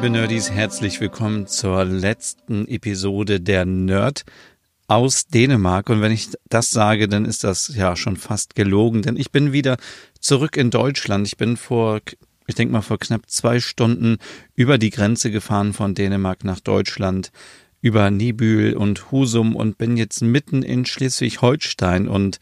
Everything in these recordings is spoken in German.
Liebe Nerdies, herzlich willkommen zur letzten Episode der Nerd aus Dänemark. Und wenn ich das sage, dann ist das ja schon fast gelogen, denn ich bin wieder zurück in Deutschland. Ich bin vor, ich denke mal vor knapp zwei Stunden über die Grenze gefahren von Dänemark nach Deutschland über Nibül und Husum und bin jetzt mitten in Schleswig-Holstein und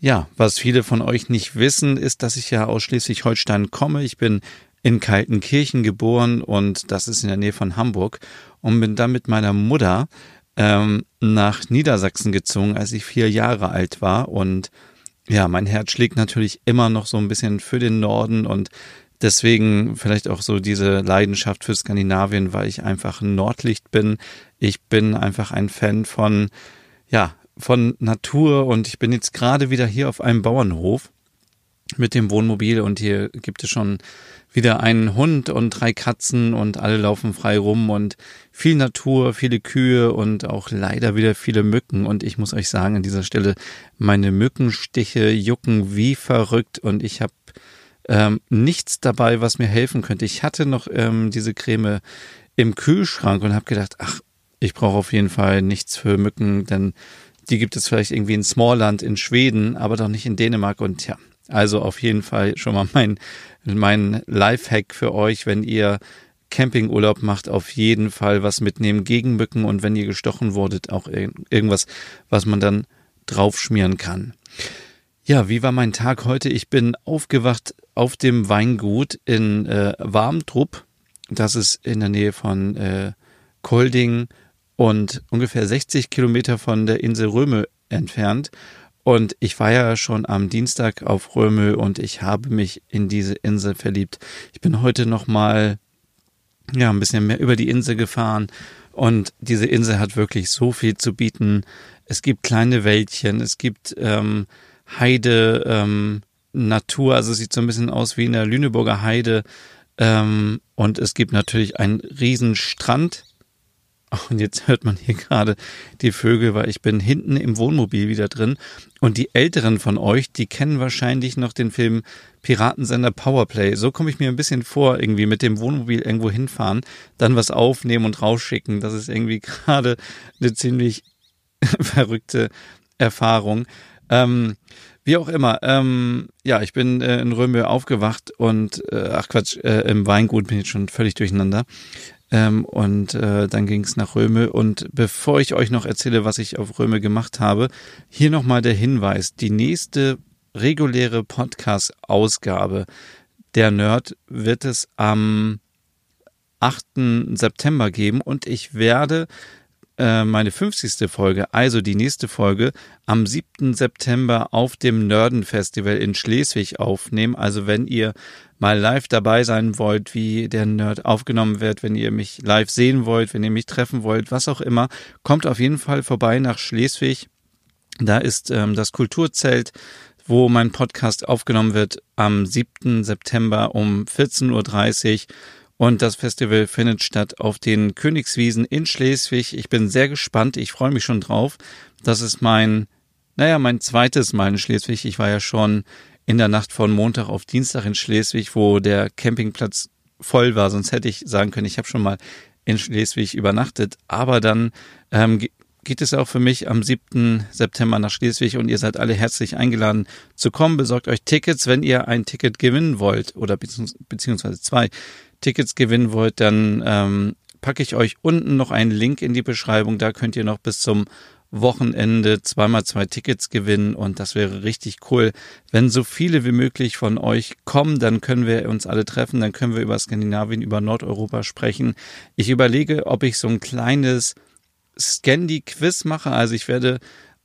ja, was viele von euch nicht wissen, ist, dass ich ja aus Schleswig-Holstein komme. Ich bin in Kaltenkirchen geboren und das ist in der Nähe von Hamburg und bin dann mit meiner Mutter ähm, nach Niedersachsen gezogen, als ich vier Jahre alt war und ja, mein Herz schlägt natürlich immer noch so ein bisschen für den Norden und deswegen vielleicht auch so diese Leidenschaft für Skandinavien, weil ich einfach ein Nordlicht bin. Ich bin einfach ein Fan von, ja, von Natur und ich bin jetzt gerade wieder hier auf einem Bauernhof mit dem Wohnmobil und hier gibt es schon wieder einen Hund und drei Katzen und alle laufen frei rum und viel Natur, viele Kühe und auch leider wieder viele Mücken. Und ich muss euch sagen, an dieser Stelle, meine Mückenstiche jucken wie verrückt und ich habe ähm, nichts dabei, was mir helfen könnte. Ich hatte noch ähm, diese Creme im Kühlschrank und habe gedacht, ach, ich brauche auf jeden Fall nichts für Mücken, denn die gibt es vielleicht irgendwie in Smallland in Schweden, aber doch nicht in Dänemark. Und ja, also auf jeden Fall schon mal mein, mein Lifehack für euch, wenn ihr Campingurlaub macht, auf jeden Fall was mitnehmen gegen Mücken und wenn ihr gestochen wurdet, auch irgendwas, was man dann draufschmieren kann. Ja, wie war mein Tag heute? Ich bin aufgewacht auf dem Weingut in äh, Warmtrupp. Das ist in der Nähe von äh, Kolding und ungefähr 60 Kilometer von der Insel Röme entfernt. Und ich war ja schon am Dienstag auf Römel und ich habe mich in diese Insel verliebt. Ich bin heute nochmal ja, ein bisschen mehr über die Insel gefahren und diese Insel hat wirklich so viel zu bieten. Es gibt kleine Wäldchen, es gibt ähm, Heide, ähm, Natur, also sieht so ein bisschen aus wie in der Lüneburger Heide. Ähm, und es gibt natürlich einen riesen Strand und jetzt hört man hier gerade die Vögel, weil ich bin hinten im Wohnmobil wieder drin. Und die Älteren von euch, die kennen wahrscheinlich noch den Film Piratensender Powerplay. So komme ich mir ein bisschen vor, irgendwie mit dem Wohnmobil irgendwo hinfahren, dann was aufnehmen und rausschicken. Das ist irgendwie gerade eine ziemlich verrückte Erfahrung. Ähm, wie auch immer, ähm, ja, ich bin äh, in Röme aufgewacht und, äh, ach Quatsch, äh, im Weingut bin ich schon völlig durcheinander. Ähm, und äh, dann ging es nach Röme. Und bevor ich euch noch erzähle, was ich auf Röme gemacht habe, hier nochmal der Hinweis. Die nächste reguläre Podcast-Ausgabe der Nerd wird es am 8. September geben und ich werde äh, meine 50. Folge, also die nächste Folge, am 7. September auf dem Nörden Festival in Schleswig aufnehmen. Also wenn ihr mal live dabei sein wollt, wie der Nerd aufgenommen wird, wenn ihr mich live sehen wollt, wenn ihr mich treffen wollt, was auch immer, kommt auf jeden Fall vorbei nach Schleswig. Da ist ähm, das Kulturzelt, wo mein Podcast aufgenommen wird am 7. September um 14.30 Uhr. Und das Festival findet statt auf den Königswiesen in Schleswig. Ich bin sehr gespannt. Ich freue mich schon drauf. Das ist mein, naja, mein zweites Mal in Schleswig. Ich war ja schon in der Nacht von Montag auf Dienstag in Schleswig, wo der Campingplatz voll war. Sonst hätte ich sagen können, ich habe schon mal in Schleswig übernachtet. Aber dann ähm, geht es auch für mich am 7. September nach Schleswig und ihr seid alle herzlich eingeladen zu kommen. Besorgt euch Tickets, wenn ihr ein Ticket gewinnen wollt oder beziehungsweise zwei Tickets gewinnen wollt, dann ähm, packe ich euch unten noch einen Link in die Beschreibung. Da könnt ihr noch bis zum Wochenende zweimal zwei Tickets gewinnen und das wäre richtig cool. Wenn so viele wie möglich von euch kommen, dann können wir uns alle treffen, dann können wir über Skandinavien, über Nordeuropa sprechen. Ich überlege, ob ich so ein kleines Scandi-Quiz mache. Also ich werde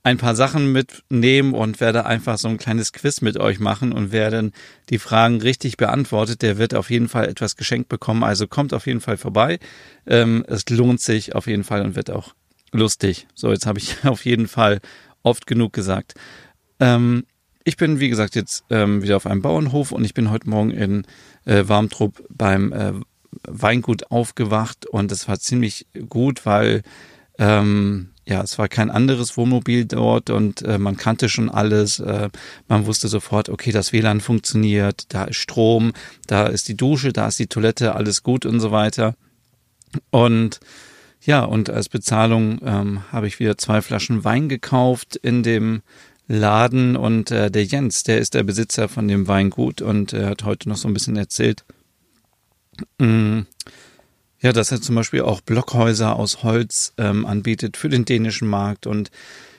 ein paar Sachen mitnehmen und werde einfach so ein kleines Quiz mit euch machen und wer dann die Fragen richtig beantwortet, der wird auf jeden Fall etwas geschenkt bekommen. Also kommt auf jeden Fall vorbei. Ähm, es lohnt sich auf jeden Fall und wird auch lustig. So, jetzt habe ich auf jeden Fall oft genug gesagt. Ähm, ich bin, wie gesagt, jetzt ähm, wieder auf einem Bauernhof und ich bin heute Morgen in äh, Warmtrupp beim äh, Weingut aufgewacht und es war ziemlich gut, weil ähm, ja, es war kein anderes Wohnmobil dort und äh, man kannte schon alles. Äh, man wusste sofort, okay, das WLAN funktioniert, da ist Strom, da ist die Dusche, da ist die Toilette, alles gut und so weiter. Und ja, und als Bezahlung ähm, habe ich wieder zwei Flaschen Wein gekauft in dem Laden und äh, der Jens, der ist der Besitzer von dem Weingut und er hat heute noch so ein bisschen erzählt, mh, mm, ja, dass er zum Beispiel auch Blockhäuser aus Holz ähm, anbietet für den dänischen Markt und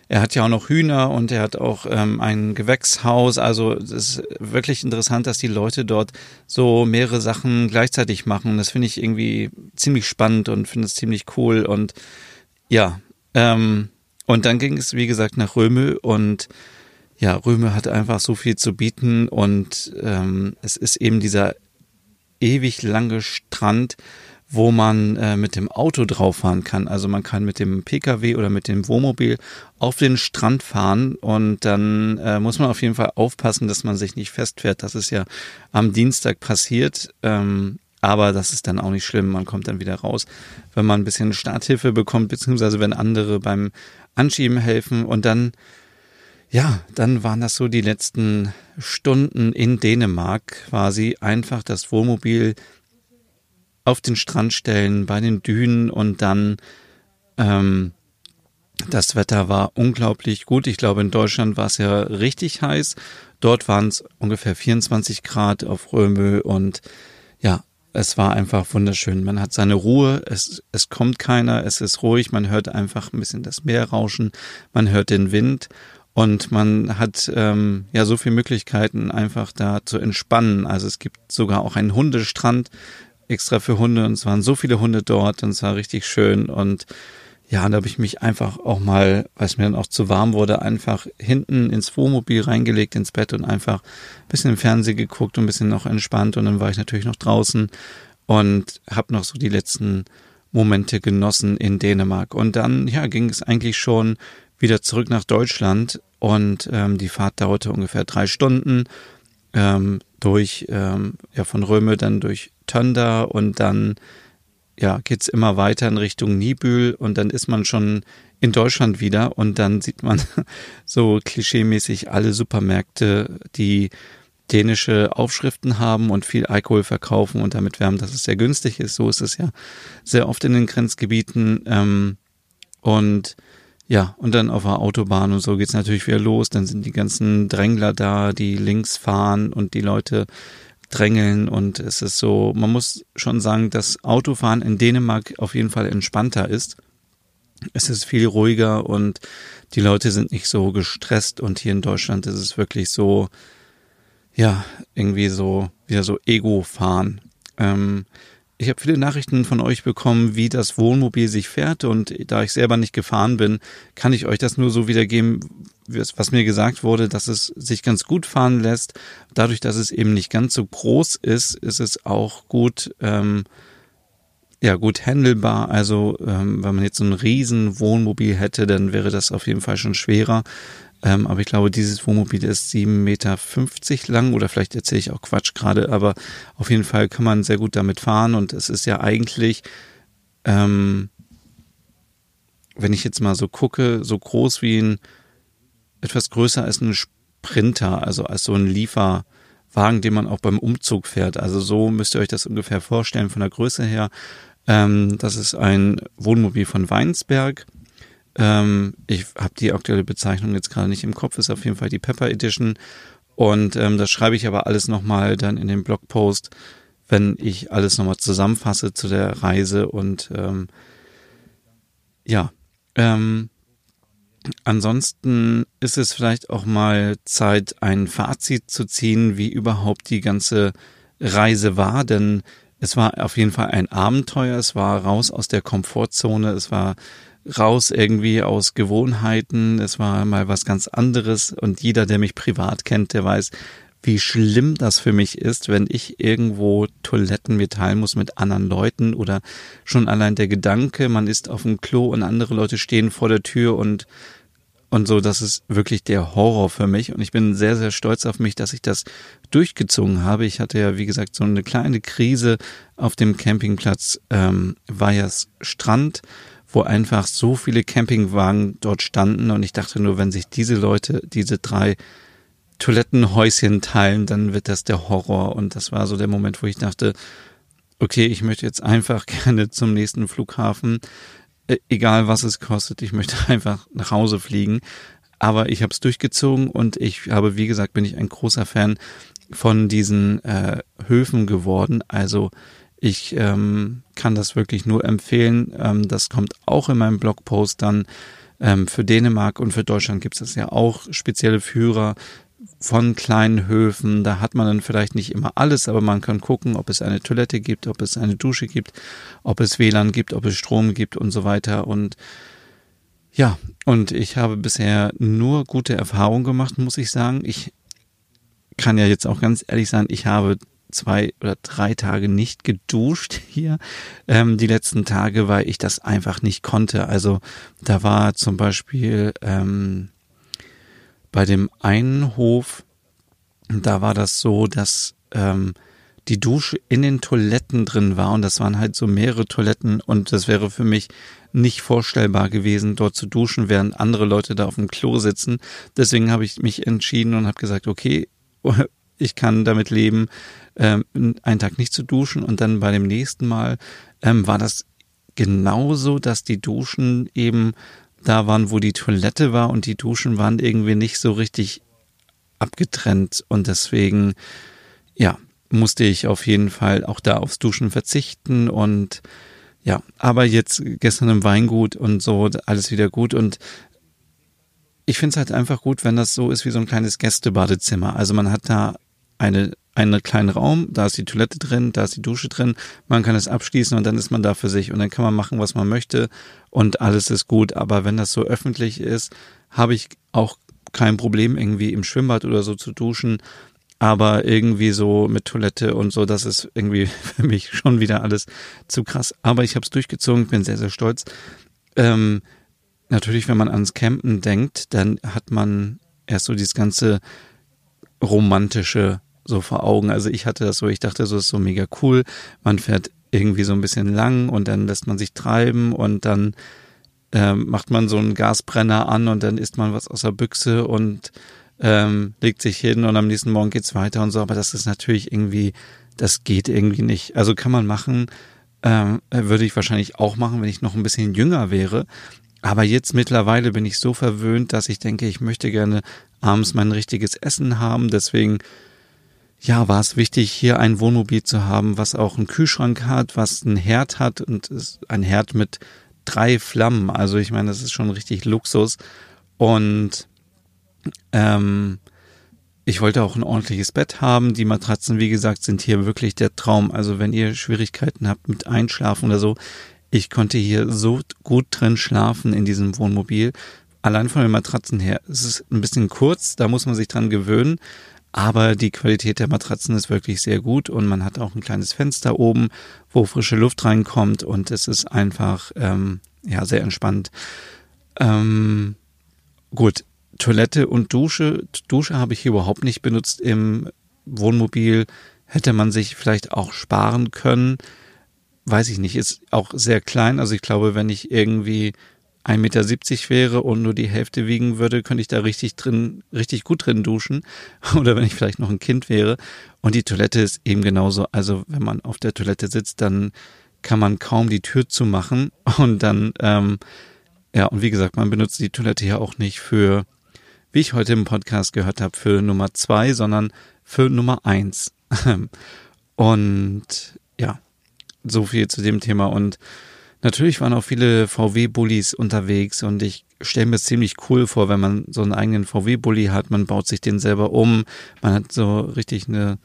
er hat ja auch noch Hühner und er hat auch ähm, ein Gewächshaus. Also es ist wirklich interessant, dass die Leute dort so mehrere Sachen gleichzeitig machen. Das finde ich irgendwie ziemlich spannend und finde es ziemlich cool. Und ja, ähm, und dann ging es, wie gesagt, nach Röme und ja, Röme hat einfach so viel zu bieten und ähm, es ist eben dieser ewig lange Strand, wo man äh, mit dem Auto drauf fahren kann. Also man kann mit dem Pkw oder mit dem Wohnmobil auf den Strand fahren und dann äh, muss man auf jeden Fall aufpassen, dass man sich nicht festfährt. Das ist ja am Dienstag passiert. Ähm, aber das ist dann auch nicht schlimm. Man kommt dann wieder raus, wenn man ein bisschen Starthilfe bekommt, beziehungsweise wenn andere beim Anschieben helfen und dann ja, dann waren das so die letzten Stunden in Dänemark quasi einfach das Wohnmobil auf den Strand stellen, bei den Dünen und dann ähm, das Wetter war unglaublich gut. Ich glaube, in Deutschland war es ja richtig heiß. Dort waren es ungefähr 24 Grad auf Römö und ja, es war einfach wunderschön. Man hat seine Ruhe, es, es kommt keiner, es ist ruhig, man hört einfach ein bisschen das Meer rauschen, man hört den Wind und man hat ähm, ja so viele Möglichkeiten, einfach da zu entspannen. Also es gibt sogar auch einen Hundestrand, extra für Hunde und es waren so viele Hunde dort und es war richtig schön und ja, und da habe ich mich einfach auch mal, weil es mir dann auch zu warm wurde, einfach hinten ins Wohnmobil reingelegt, ins Bett und einfach ein bisschen im Fernsehen geguckt und ein bisschen noch entspannt und dann war ich natürlich noch draußen und habe noch so die letzten Momente genossen in Dänemark. Und dann, ja, ging es eigentlich schon wieder zurück nach Deutschland und ähm, die Fahrt dauerte ungefähr drei Stunden ähm, durch, ähm, ja, von Röme dann durch Tönder und dann ja, geht's immer weiter in Richtung Nibül und dann ist man schon in Deutschland wieder und dann sieht man so klischeemäßig alle Supermärkte, die dänische Aufschriften haben und viel Alkohol verkaufen und damit werben, dass es sehr günstig ist. So ist es ja sehr oft in den Grenzgebieten. Ähm, und ja, und dann auf der Autobahn und so geht's natürlich wieder los. Dann sind die ganzen Drängler da, die links fahren und die Leute drängeln und es ist so, man muss schon sagen, dass Autofahren in Dänemark auf jeden Fall entspannter ist. Es ist viel ruhiger und die Leute sind nicht so gestresst und hier in Deutschland ist es wirklich so, ja, irgendwie so, wieder so Ego-Fahren. Ähm, ich habe viele Nachrichten von euch bekommen, wie das Wohnmobil sich fährt und da ich selber nicht gefahren bin, kann ich euch das nur so wiedergeben, was mir gesagt wurde, dass es sich ganz gut fahren lässt. Dadurch, dass es eben nicht ganz so groß ist, ist es auch gut, ähm, ja, gut handelbar. Also, ähm, wenn man jetzt so ein riesen Wohnmobil hätte, dann wäre das auf jeden Fall schon schwerer. Ähm, aber ich glaube, dieses Wohnmobil ist 7,50 Meter lang oder vielleicht erzähle ich auch Quatsch gerade, aber auf jeden Fall kann man sehr gut damit fahren und es ist ja eigentlich, ähm, wenn ich jetzt mal so gucke, so groß wie ein, etwas größer als ein Sprinter, also als so ein Lieferwagen, den man auch beim Umzug fährt. Also so müsst ihr euch das ungefähr vorstellen von der Größe her. Ähm, das ist ein Wohnmobil von Weinsberg ähm, ich habe die aktuelle Bezeichnung jetzt gerade nicht im Kopf, ist auf jeden Fall die Pepper Edition. Und ähm, das schreibe ich aber alles nochmal dann in den Blogpost, wenn ich alles nochmal zusammenfasse zu der Reise. Und ähm, ja, ähm, ansonsten ist es vielleicht auch mal Zeit, ein Fazit zu ziehen, wie überhaupt die ganze Reise war, denn es war auf jeden Fall ein Abenteuer, es war raus aus der Komfortzone, es war raus irgendwie aus Gewohnheiten. Es war mal was ganz anderes. Und jeder, der mich privat kennt, der weiß, wie schlimm das für mich ist, wenn ich irgendwo Toiletten mir teilen muss mit anderen Leuten oder schon allein der Gedanke, man ist auf dem Klo und andere Leute stehen vor der Tür und und so, das ist wirklich der Horror für mich. Und ich bin sehr, sehr stolz auf mich, dass ich das durchgezogen habe. Ich hatte ja, wie gesagt, so eine kleine Krise auf dem Campingplatz ähm, Weihers Strand, wo einfach so viele Campingwagen dort standen. Und ich dachte nur, wenn sich diese Leute, diese drei Toilettenhäuschen teilen, dann wird das der Horror. Und das war so der Moment, wo ich dachte, okay, ich möchte jetzt einfach gerne zum nächsten Flughafen, egal was es kostet, ich möchte einfach nach Hause fliegen. Aber ich habe es durchgezogen und ich habe, wie gesagt, bin ich ein großer Fan von diesen äh, Höfen geworden. Also ich ähm, kann das wirklich nur empfehlen. Ähm, das kommt auch in meinem Blogpost dann. Ähm, für Dänemark und für Deutschland gibt es ja auch spezielle Führer von kleinen Höfen. Da hat man dann vielleicht nicht immer alles, aber man kann gucken, ob es eine Toilette gibt, ob es eine Dusche gibt, ob es WLAN gibt, ob es Strom gibt und so weiter. Und ja, und ich habe bisher nur gute Erfahrungen gemacht, muss ich sagen. Ich kann ja jetzt auch ganz ehrlich sein, ich habe zwei oder drei Tage nicht geduscht hier ähm, die letzten Tage, weil ich das einfach nicht konnte. Also da war zum Beispiel ähm, bei dem einen Hof, da war das so, dass ähm, die Dusche in den Toiletten drin war und das waren halt so mehrere Toiletten und das wäre für mich nicht vorstellbar gewesen, dort zu duschen, während andere Leute da auf dem Klo sitzen. Deswegen habe ich mich entschieden und habe gesagt, okay, ich kann damit leben, ähm, einen Tag nicht zu duschen und dann bei dem nächsten Mal ähm, war das genauso, dass die Duschen eben da waren, wo die Toilette war und die Duschen waren irgendwie nicht so richtig abgetrennt. Und deswegen, ja, musste ich auf jeden Fall auch da aufs Duschen verzichten. Und ja, aber jetzt gestern im Weingut und so alles wieder gut. Und ich finde es halt einfach gut, wenn das so ist wie so ein kleines Gästebadezimmer. Also man hat da eine einen kleinen Raum, da ist die Toilette drin, da ist die Dusche drin, man kann es abschließen und dann ist man da für sich und dann kann man machen, was man möchte und alles ist gut. Aber wenn das so öffentlich ist, habe ich auch kein Problem, irgendwie im Schwimmbad oder so zu duschen. Aber irgendwie so mit Toilette und so, das ist irgendwie für mich schon wieder alles zu krass. Aber ich habe es durchgezogen, bin sehr, sehr stolz. Ähm, natürlich, wenn man ans Campen denkt, dann hat man erst so dieses ganze romantische so vor Augen. Also ich hatte das so, ich dachte, so ist so mega cool. Man fährt irgendwie so ein bisschen lang und dann lässt man sich treiben und dann ähm, macht man so einen Gasbrenner an und dann isst man was aus der Büchse und ähm, legt sich hin und am nächsten Morgen geht's weiter und so. Aber das ist natürlich irgendwie, das geht irgendwie nicht. Also kann man machen, ähm, würde ich wahrscheinlich auch machen, wenn ich noch ein bisschen jünger wäre. Aber jetzt mittlerweile bin ich so verwöhnt, dass ich denke, ich möchte gerne abends mein richtiges Essen haben. Deswegen ja, war es wichtig, hier ein Wohnmobil zu haben, was auch einen Kühlschrank hat, was einen Herd hat und ein Herd mit drei Flammen. Also ich meine, das ist schon richtig Luxus. Und ähm, ich wollte auch ein ordentliches Bett haben. Die Matratzen, wie gesagt, sind hier wirklich der Traum. Also wenn ihr Schwierigkeiten habt mit Einschlafen oder so, ich konnte hier so gut drin schlafen in diesem Wohnmobil. Allein von den Matratzen her. Es ist ein bisschen kurz, da muss man sich dran gewöhnen. Aber die Qualität der Matratzen ist wirklich sehr gut und man hat auch ein kleines Fenster oben, wo frische Luft reinkommt und es ist einfach ähm, ja sehr entspannt. Ähm, gut, Toilette und Dusche. Dusche habe ich hier überhaupt nicht benutzt im Wohnmobil. Hätte man sich vielleicht auch sparen können. Weiß ich nicht, ist auch sehr klein. Also ich glaube, wenn ich irgendwie 1,70 Meter wäre und nur die Hälfte wiegen würde, könnte ich da richtig drin, richtig gut drin duschen. Oder wenn ich vielleicht noch ein Kind wäre. Und die Toilette ist eben genauso. Also wenn man auf der Toilette sitzt, dann kann man kaum die Tür zumachen. Und dann, ähm, ja, und wie gesagt, man benutzt die Toilette ja auch nicht für, wie ich heute im Podcast gehört habe, für Nummer zwei, sondern für Nummer eins. Und ja, so viel zu dem Thema. Und Natürlich waren auch viele VW-Bullis unterwegs und ich stelle mir ziemlich cool vor, wenn man so einen eigenen VW-Bully hat, man baut sich den selber um, man hat so richtig eine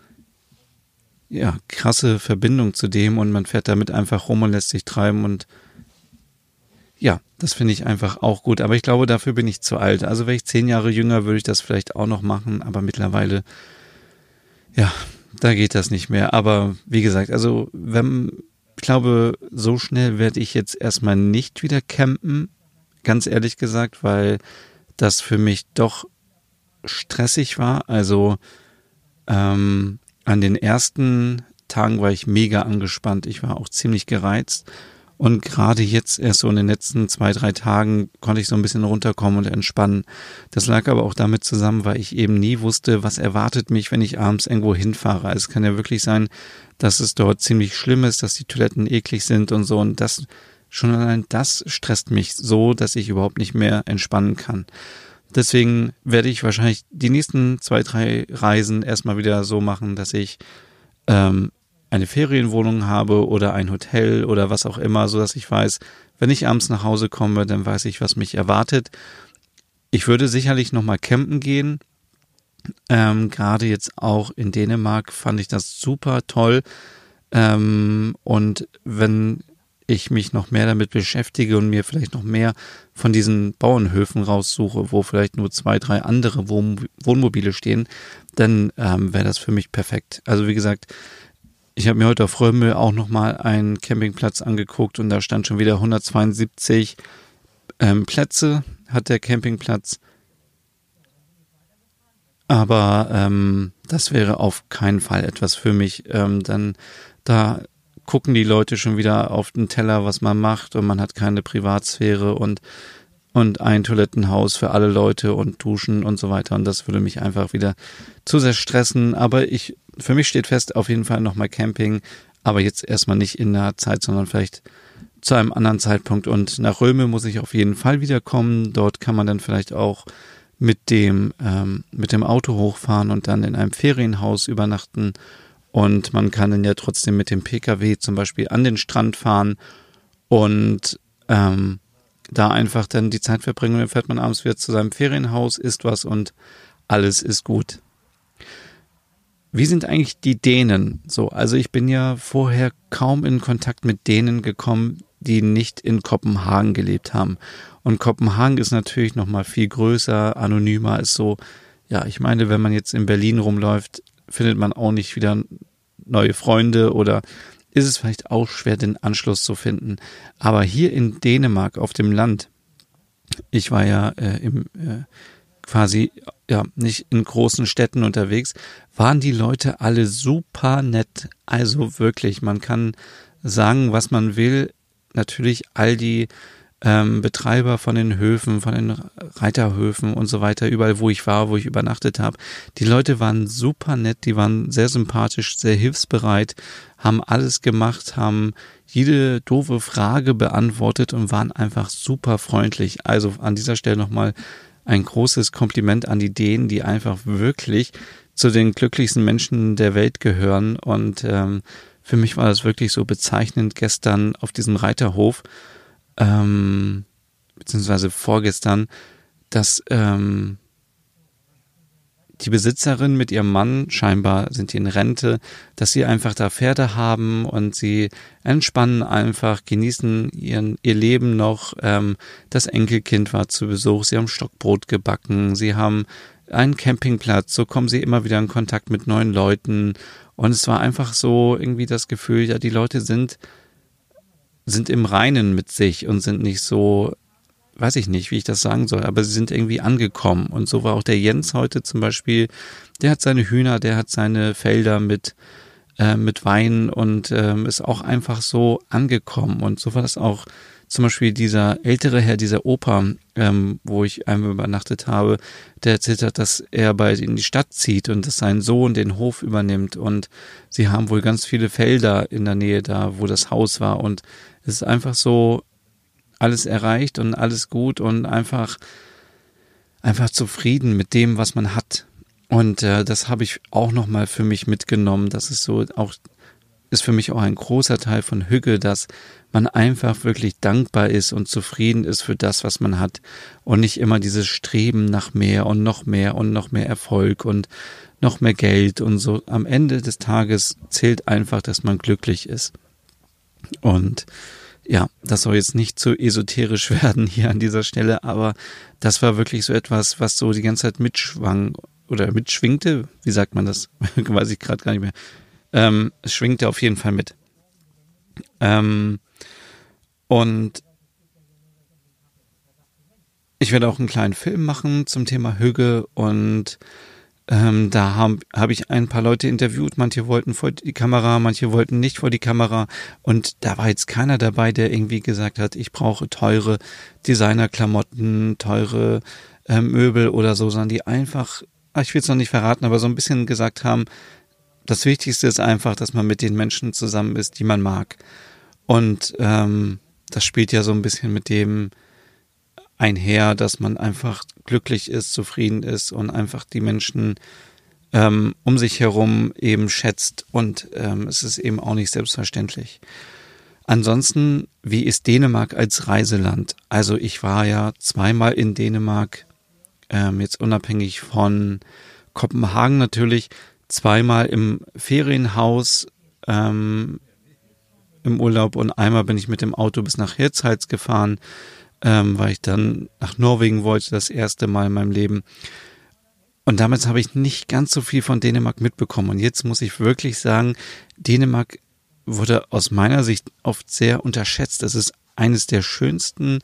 ja, krasse Verbindung zu dem und man fährt damit einfach rum und lässt sich treiben und ja, das finde ich einfach auch gut. Aber ich glaube, dafür bin ich zu alt. Also wäre ich zehn Jahre jünger, würde ich das vielleicht auch noch machen. Aber mittlerweile, ja, da geht das nicht mehr. Aber wie gesagt, also wenn, glaube, so schnell werde ich jetzt erstmal nicht wieder campen. Ganz ehrlich gesagt, weil das für mich doch stressig war. Also ähm, an den ersten Tagen war ich mega angespannt. Ich war auch ziemlich gereizt. Und gerade jetzt, erst so in den letzten zwei, drei Tagen, konnte ich so ein bisschen runterkommen und entspannen. Das lag aber auch damit zusammen, weil ich eben nie wusste, was erwartet mich, wenn ich abends irgendwo hinfahre. Also es kann ja wirklich sein, dass es dort ziemlich schlimm ist, dass die Toiletten eklig sind und so. Und das, schon allein das stresst mich so, dass ich überhaupt nicht mehr entspannen kann. Deswegen werde ich wahrscheinlich die nächsten zwei, drei Reisen erstmal wieder so machen, dass ich ähm, eine Ferienwohnung habe oder ein Hotel oder was auch immer, so dass ich weiß, wenn ich abends nach Hause komme, dann weiß ich, was mich erwartet. Ich würde sicherlich nochmal campen gehen. Ähm, Gerade jetzt auch in Dänemark fand ich das super toll. Ähm, und wenn ich mich noch mehr damit beschäftige und mir vielleicht noch mehr von diesen Bauernhöfen raussuche, wo vielleicht nur zwei, drei andere Wohn Wohnmobile stehen, dann ähm, wäre das für mich perfekt. Also wie gesagt, ich habe mir heute auf Römel auch nochmal einen Campingplatz angeguckt und da stand schon wieder 172 ähm, Plätze, hat der Campingplatz. Aber ähm, das wäre auf keinen Fall etwas für mich. Ähm, dann da gucken die Leute schon wieder auf den Teller, was man macht und man hat keine Privatsphäre und und ein Toilettenhaus für alle Leute und Duschen und so weiter. Und das würde mich einfach wieder zu sehr stressen. Aber ich, für mich steht fest, auf jeden Fall nochmal Camping, aber jetzt erstmal nicht in der Zeit, sondern vielleicht zu einem anderen Zeitpunkt. Und nach Röme muss ich auf jeden Fall wiederkommen. Dort kann man dann vielleicht auch mit dem, ähm, mit dem Auto hochfahren und dann in einem Ferienhaus übernachten und man kann dann ja trotzdem mit dem Pkw zum Beispiel an den Strand fahren und ähm, da einfach dann die Zeit verbringen dann fährt man abends wieder zu seinem Ferienhaus, isst was und alles ist gut. Wie sind eigentlich die Dänen so? Also ich bin ja vorher kaum in Kontakt mit Dänen gekommen, die nicht in Kopenhagen gelebt haben. Und Kopenhagen ist natürlich noch mal viel größer, anonymer, ist so, ja, ich meine, wenn man jetzt in Berlin rumläuft, findet man auch nicht wieder neue Freunde oder ist es vielleicht auch schwer, den Anschluss zu finden. Aber hier in Dänemark auf dem Land, ich war ja äh, im äh, quasi ja nicht in großen Städten unterwegs, waren die Leute alle super nett. Also wirklich, man kann sagen, was man will. Natürlich all die ähm, Betreiber von den Höfen, von den Reiterhöfen und so weiter, überall wo ich war, wo ich übernachtet habe. Die Leute waren super nett, die waren sehr sympathisch, sehr hilfsbereit, haben alles gemacht, haben jede doofe Frage beantwortet und waren einfach super freundlich. Also an dieser Stelle nochmal ein großes Kompliment an die Dänen, die einfach wirklich zu den glücklichsten Menschen der Welt gehören. Und ähm, für mich war das wirklich so bezeichnend gestern auf diesem Reiterhof ähm, beziehungsweise vorgestern, dass ähm, die Besitzerin mit ihrem Mann, scheinbar sind die in Rente, dass sie einfach da Pferde haben und sie entspannen einfach, genießen ihren, ihr Leben noch. Ähm, das Enkelkind war zu Besuch, sie haben Stockbrot gebacken, sie haben einen Campingplatz, so kommen sie immer wieder in Kontakt mit neuen Leuten. Und es war einfach so irgendwie das Gefühl, ja, die Leute sind sind im Reinen mit sich und sind nicht so, weiß ich nicht, wie ich das sagen soll, aber sie sind irgendwie angekommen. Und so war auch der Jens heute zum Beispiel, der hat seine Hühner, der hat seine Felder mit, äh, mit Wein und ähm, ist auch einfach so angekommen. Und so war das auch zum Beispiel dieser ältere Herr, dieser Opa, ähm, wo ich einmal übernachtet habe, der erzählt hat, dass er bald in die Stadt zieht und dass sein Sohn den Hof übernimmt und sie haben wohl ganz viele Felder in der Nähe da, wo das Haus war und es ist einfach so alles erreicht und alles gut und einfach, einfach zufrieden mit dem, was man hat. Und äh, das habe ich auch nochmal für mich mitgenommen. Das ist so auch, ist für mich auch ein großer Teil von Hügge, dass man einfach wirklich dankbar ist und zufrieden ist für das, was man hat und nicht immer dieses Streben nach mehr und noch mehr und noch mehr Erfolg und noch mehr Geld und so. Am Ende des Tages zählt einfach, dass man glücklich ist. Und ja, das soll jetzt nicht zu esoterisch werden hier an dieser Stelle, aber das war wirklich so etwas, was so die ganze Zeit mitschwang oder mitschwingte. Wie sagt man das? Weiß ich gerade gar nicht mehr. Ähm, es schwingte auf jeden Fall mit. Ähm, und ich werde auch einen kleinen Film machen zum Thema Hüge und ähm, da habe hab ich ein paar Leute interviewt. Manche wollten vor die Kamera, manche wollten nicht vor die Kamera. Und da war jetzt keiner dabei, der irgendwie gesagt hat, ich brauche teure Designerklamotten, teure äh, Möbel oder so, sondern die einfach, ah, ich will es noch nicht verraten, aber so ein bisschen gesagt haben, das Wichtigste ist einfach, dass man mit den Menschen zusammen ist, die man mag. Und ähm, das spielt ja so ein bisschen mit dem, einher, dass man einfach glücklich ist, zufrieden ist und einfach die Menschen ähm, um sich herum eben schätzt und ähm, es ist eben auch nicht selbstverständlich. Ansonsten, wie ist Dänemark als Reiseland? Also ich war ja zweimal in Dänemark, ähm, jetzt unabhängig von Kopenhagen natürlich, zweimal im Ferienhaus ähm, im Urlaub und einmal bin ich mit dem Auto bis nach Hirtshals gefahren ähm, weil ich dann nach Norwegen wollte, das erste Mal in meinem Leben. Und damals habe ich nicht ganz so viel von Dänemark mitbekommen. Und jetzt muss ich wirklich sagen, Dänemark wurde aus meiner Sicht oft sehr unterschätzt. Es ist eines der schönsten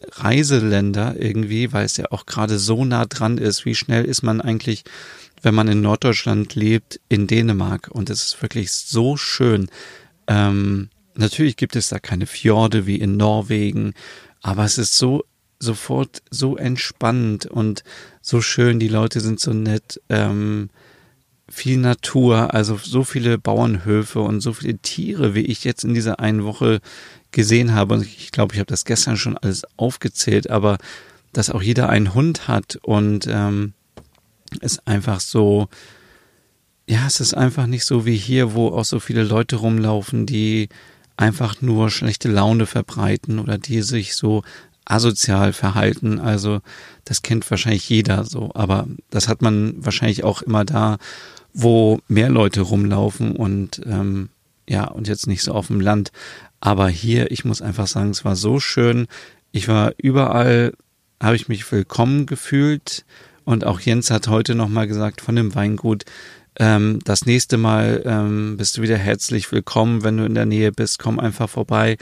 Reiseländer irgendwie, weil es ja auch gerade so nah dran ist. Wie schnell ist man eigentlich, wenn man in Norddeutschland lebt, in Dänemark? Und es ist wirklich so schön. Ähm, natürlich gibt es da keine Fjorde wie in Norwegen aber es ist so sofort so entspannend und so schön. Die Leute sind so nett. Ähm, viel Natur, also so viele Bauernhöfe und so viele Tiere, wie ich jetzt in dieser einen Woche gesehen habe. Und ich glaube, ich habe das gestern schon alles aufgezählt, aber dass auch jeder einen Hund hat und ähm, ist einfach so, ja, es ist einfach nicht so wie hier, wo auch so viele Leute rumlaufen, die einfach nur schlechte Laune verbreiten oder die sich so asozial verhalten. Also das kennt wahrscheinlich jeder so, aber das hat man wahrscheinlich auch immer da, wo mehr Leute rumlaufen und ähm, ja, und jetzt nicht so auf dem Land. Aber hier, ich muss einfach sagen, es war so schön. Ich war überall, habe ich mich willkommen gefühlt. Und auch Jens hat heute nochmal gesagt von dem Weingut, ähm, das nächste Mal ähm, bist du wieder herzlich willkommen, wenn du in der Nähe bist, komm einfach vorbei.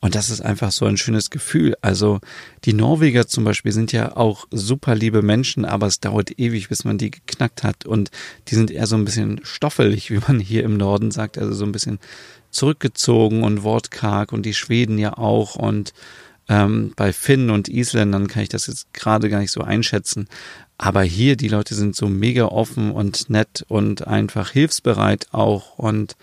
Und das ist einfach so ein schönes Gefühl. Also die Norweger zum Beispiel sind ja auch super liebe Menschen, aber es dauert ewig, bis man die geknackt hat. Und die sind eher so ein bisschen stoffelig, wie man hier im Norden sagt, also so ein bisschen zurückgezogen und wortkarg und die Schweden ja auch. Und ähm, bei Finnen und Isländern kann ich das jetzt gerade gar nicht so einschätzen. Aber hier, die Leute sind so mega offen und nett und einfach hilfsbereit auch. Und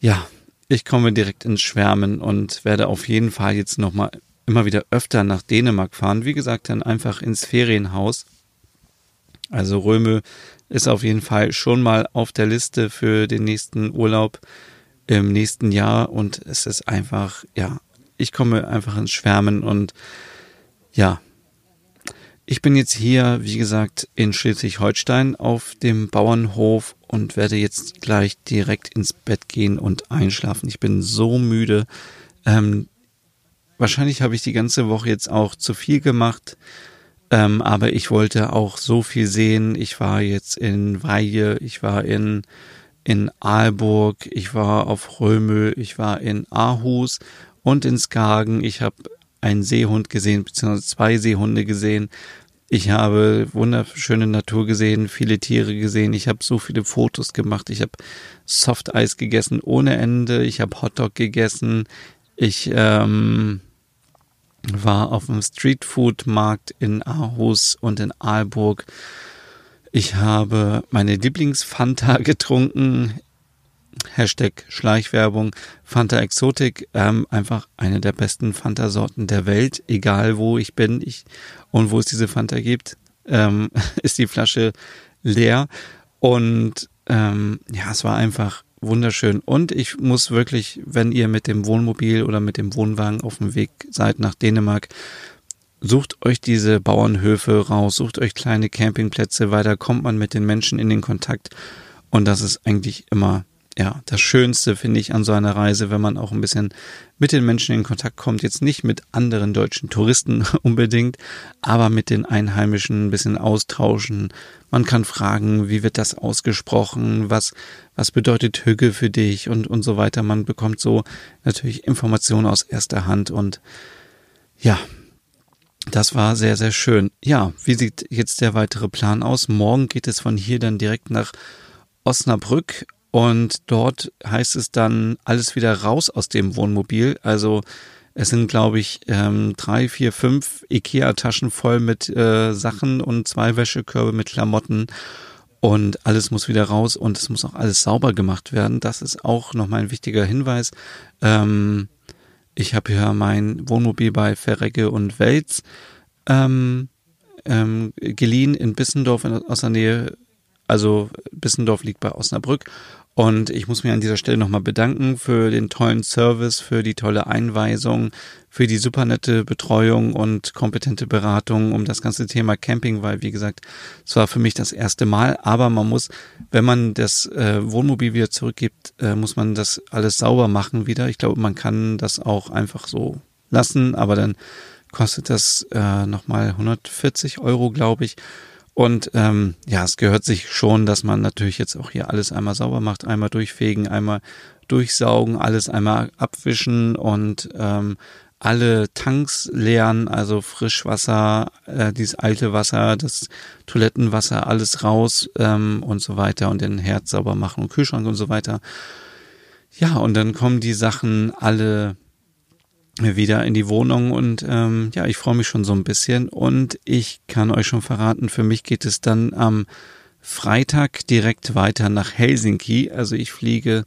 ja, ich komme direkt ins Schwärmen und werde auf jeden Fall jetzt nochmal immer wieder öfter nach Dänemark fahren. Wie gesagt, dann einfach ins Ferienhaus. Also Röme ist auf jeden Fall schon mal auf der Liste für den nächsten Urlaub im nächsten Jahr und es ist einfach, ja, ich komme einfach ins Schwärmen und ja, ich bin jetzt hier, wie gesagt, in Schleswig-Holstein auf dem Bauernhof und werde jetzt gleich direkt ins Bett gehen und einschlafen. Ich bin so müde. Ähm, wahrscheinlich habe ich die ganze Woche jetzt auch zu viel gemacht, ähm, aber ich wollte auch so viel sehen. Ich war jetzt in Weihe, ich war in in Aalburg, ich war auf Römö, ich war in Aarhus und in Skagen. Ich habe einen Seehund gesehen, beziehungsweise zwei Seehunde gesehen. Ich habe wunderschöne Natur gesehen, viele Tiere gesehen. Ich habe so viele Fotos gemacht. Ich habe Softeis gegessen ohne Ende. Ich habe Hotdog gegessen. Ich ähm, war auf dem Streetfood-Markt in Aarhus und in Aalburg. Ich habe meine Lieblingsfanta getrunken. Hashtag Schleichwerbung, Fanta Exotic, ähm, einfach eine der besten Fanta-Sorten der Welt, egal wo ich bin ich, und wo es diese Fanta gibt, ähm, ist die Flasche leer. Und ähm, ja, es war einfach wunderschön. Und ich muss wirklich, wenn ihr mit dem Wohnmobil oder mit dem Wohnwagen auf dem Weg seid nach Dänemark, sucht euch diese Bauernhöfe raus, sucht euch kleine Campingplätze, weil da kommt man mit den Menschen in den Kontakt. Und das ist eigentlich immer ja, das Schönste finde ich an so einer Reise, wenn man auch ein bisschen mit den Menschen in Kontakt kommt. Jetzt nicht mit anderen deutschen Touristen unbedingt, aber mit den Einheimischen ein bisschen austauschen. Man kann fragen, wie wird das ausgesprochen? Was, was bedeutet Hügge für dich? Und, und so weiter. Man bekommt so natürlich Informationen aus erster Hand und ja, das war sehr, sehr schön. Ja, wie sieht jetzt der weitere Plan aus? Morgen geht es von hier dann direkt nach Osnabrück und dort heißt es dann alles wieder raus aus dem Wohnmobil. Also es sind, glaube ich, ähm, drei, vier, fünf Ikea-Taschen voll mit äh, Sachen und zwei Wäschekörbe mit Klamotten. Und alles muss wieder raus und es muss auch alles sauber gemacht werden. Das ist auch nochmal ein wichtiger Hinweis. Ähm, ich habe hier mein Wohnmobil bei Verrecke und Welz ähm, ähm, geliehen in Bissendorf in, aus der Nähe. Also Bissendorf liegt bei Osnabrück und ich muss mich an dieser Stelle nochmal bedanken für den tollen Service, für die tolle Einweisung, für die super nette Betreuung und kompetente Beratung um das ganze Thema Camping, weil, wie gesagt, es war für mich das erste Mal. Aber man muss, wenn man das äh, Wohnmobil wieder zurückgibt, äh, muss man das alles sauber machen wieder. Ich glaube, man kann das auch einfach so lassen, aber dann kostet das äh, nochmal 140 Euro, glaube ich. Und ähm, ja, es gehört sich schon, dass man natürlich jetzt auch hier alles einmal sauber macht, einmal durchfegen, einmal durchsaugen, alles einmal abwischen und ähm, alle Tanks leeren, also Frischwasser, äh, dieses alte Wasser, das Toilettenwasser, alles raus ähm, und so weiter und den Herd sauber machen und Kühlschrank und so weiter. Ja, und dann kommen die Sachen alle wieder in die Wohnung und ähm, ja, ich freue mich schon so ein bisschen und ich kann euch schon verraten, für mich geht es dann am Freitag direkt weiter nach Helsinki. Also ich fliege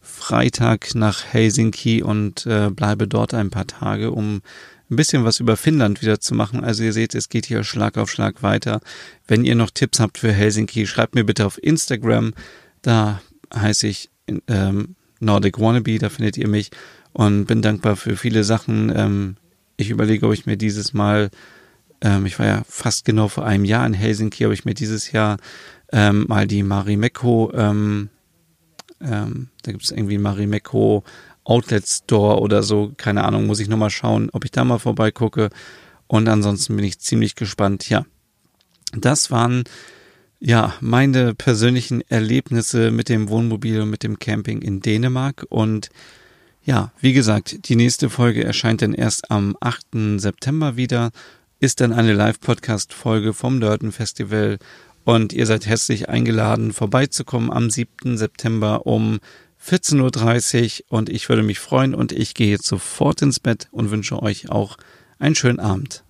Freitag nach Helsinki und äh, bleibe dort ein paar Tage, um ein bisschen was über Finnland wieder zu machen. Also ihr seht, es geht hier Schlag auf Schlag weiter. Wenn ihr noch Tipps habt für Helsinki, schreibt mir bitte auf Instagram. Da heiße ich ähm, Nordic Wannabe, da findet ihr mich und bin dankbar für viele Sachen. Ähm, ich überlege, ob ich mir dieses Mal, ähm, ich war ja fast genau vor einem Jahr in Helsinki, ob ich mir dieses Jahr ähm, mal die Marimekko, ähm, ähm, da gibt es irgendwie Marimekko Outlet Store oder so, keine Ahnung, muss ich nochmal schauen, ob ich da mal vorbeigucke. Und ansonsten bin ich ziemlich gespannt. Ja, das waren ja meine persönlichen Erlebnisse mit dem Wohnmobil und mit dem Camping in Dänemark und ja, wie gesagt, die nächste Folge erscheint dann erst am 8. September wieder, ist dann eine Live-Podcast-Folge vom Nörden Festival und ihr seid herzlich eingeladen, vorbeizukommen am 7. September um 14.30 Uhr und ich würde mich freuen und ich gehe jetzt sofort ins Bett und wünsche euch auch einen schönen Abend.